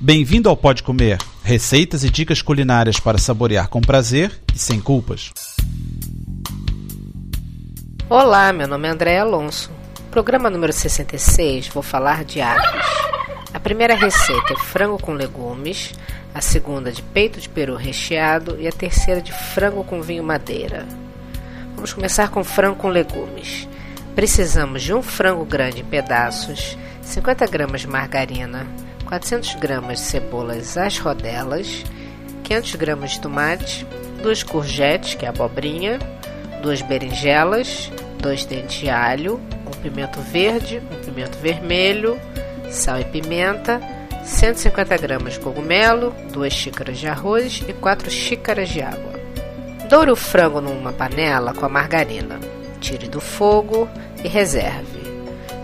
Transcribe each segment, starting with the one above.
Bem-vindo ao Pode Comer, receitas e dicas culinárias para saborear com prazer e sem culpas. Olá, meu nome é André Alonso. Programa número 66, vou falar de aves. A primeira receita é frango com legumes, a segunda de peito de peru recheado e a terceira de frango com vinho madeira. Vamos começar com frango com legumes. Precisamos de um frango grande em pedaços, 50 gramas de margarina, 400 gramas de cebolas às rodelas, 500 gramas de tomate, duas courgettes, que é abobrinha, duas berinjelas, dois dentes de alho, um pimento verde, um pimento vermelho, sal e pimenta, 150 gramas de cogumelo, duas xícaras de arroz e 4 xícaras de água. Doure o frango numa panela com a margarina. Tire do fogo e reserve.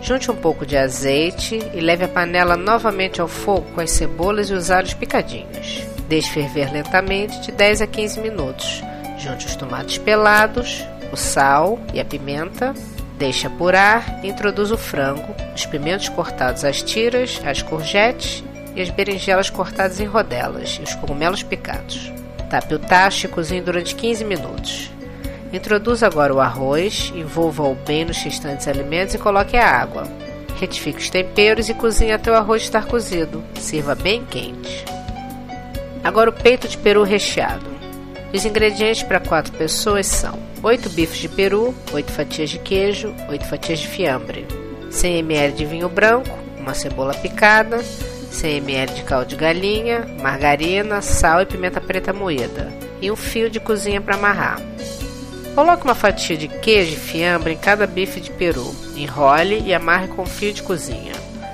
Junte um pouco de azeite e leve a panela novamente ao fogo com as cebolas e os alhos picadinhos. Deixe ferver lentamente de 10 a 15 minutos. Junte os tomates pelados, o sal e a pimenta. Deixe apurar e introduza o frango, os pimentos cortados às tiras, as courgettes e as berinjelas cortadas em rodelas e os cogumelos picados. Tape o tacho e cozinhe durante 15 minutos. Introduza agora o arroz, envolva-o bem nos restantes alimentos e coloque a água. Retifique os temperos e cozinhe até o arroz estar cozido. Sirva bem quente. Agora o peito de peru recheado. Os ingredientes para 4 pessoas são 8 bifes de peru, 8 fatias de queijo, 8 fatias de fiambre, 100 ml de vinho branco, uma cebola picada, 100 ml de caldo de galinha, margarina, sal e pimenta preta moída e um fio de cozinha para amarrar. Coloque uma fatia de queijo e fiambre em cada bife de peru, enrole e amarre com fio de cozinha.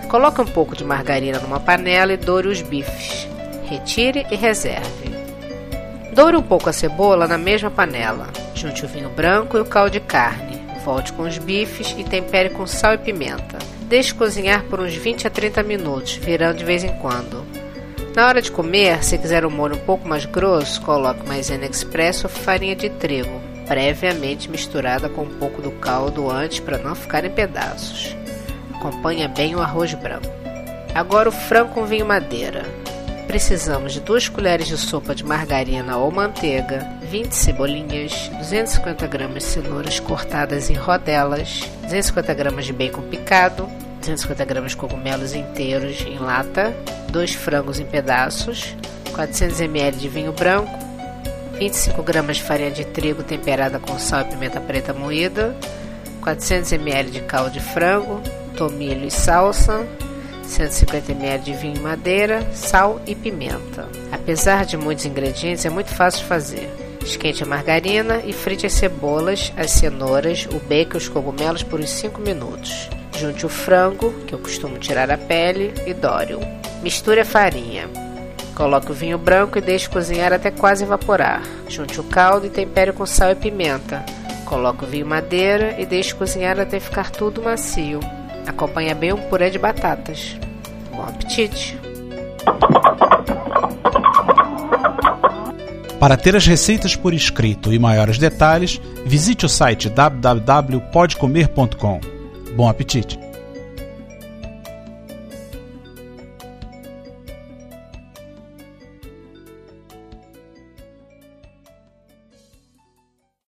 Coloque um pouco de margarina numa panela e doure os bifes. Retire e reserve. Doure um pouco a cebola na mesma panela. Junte o vinho branco e o caldo de carne. Volte com os bifes e tempere com sal e pimenta. Deixe cozinhar por uns 20 a 30 minutos, virando de vez em quando. Na hora de comer, se quiser um molho um pouco mais grosso, coloque maisena expresso ou farinha de trigo, previamente misturada com um pouco do caldo antes para não ficar em pedaços. Acompanha bem o arroz branco. Agora o frango com vinho madeira. Precisamos de 2 colheres de sopa de margarina ou manteiga, 20 cebolinhas, 250 gramas de cenouras cortadas em rodelas, 250 gramas de bacon picado, 250 gramas de cogumelos inteiros em lata, 2 frangos em pedaços, 400 ml de vinho branco, 25 gramas de farinha de trigo temperada com sal e pimenta preta moída, 400 ml de caldo de frango, tomilho e salsa, 150 ml de vinho madeira, sal e pimenta. Apesar de muitos ingredientes, é muito fácil de fazer. Esquente a margarina e frite as cebolas, as cenouras, o bacon e os cogumelos por uns 5 minutos. Junte o frango, que eu costumo tirar a pele, e dore-o. Misture a farinha. Coloque o vinho branco e deixe cozinhar até quase evaporar. Junte o caldo e tempere com sal e pimenta. Coloque o vinho madeira e deixe cozinhar até ficar tudo macio. Acompanha bem um purê de batatas. Bom apetite! Para ter as receitas por escrito e maiores detalhes, visite o site www.podcomer.com. Bom apetite!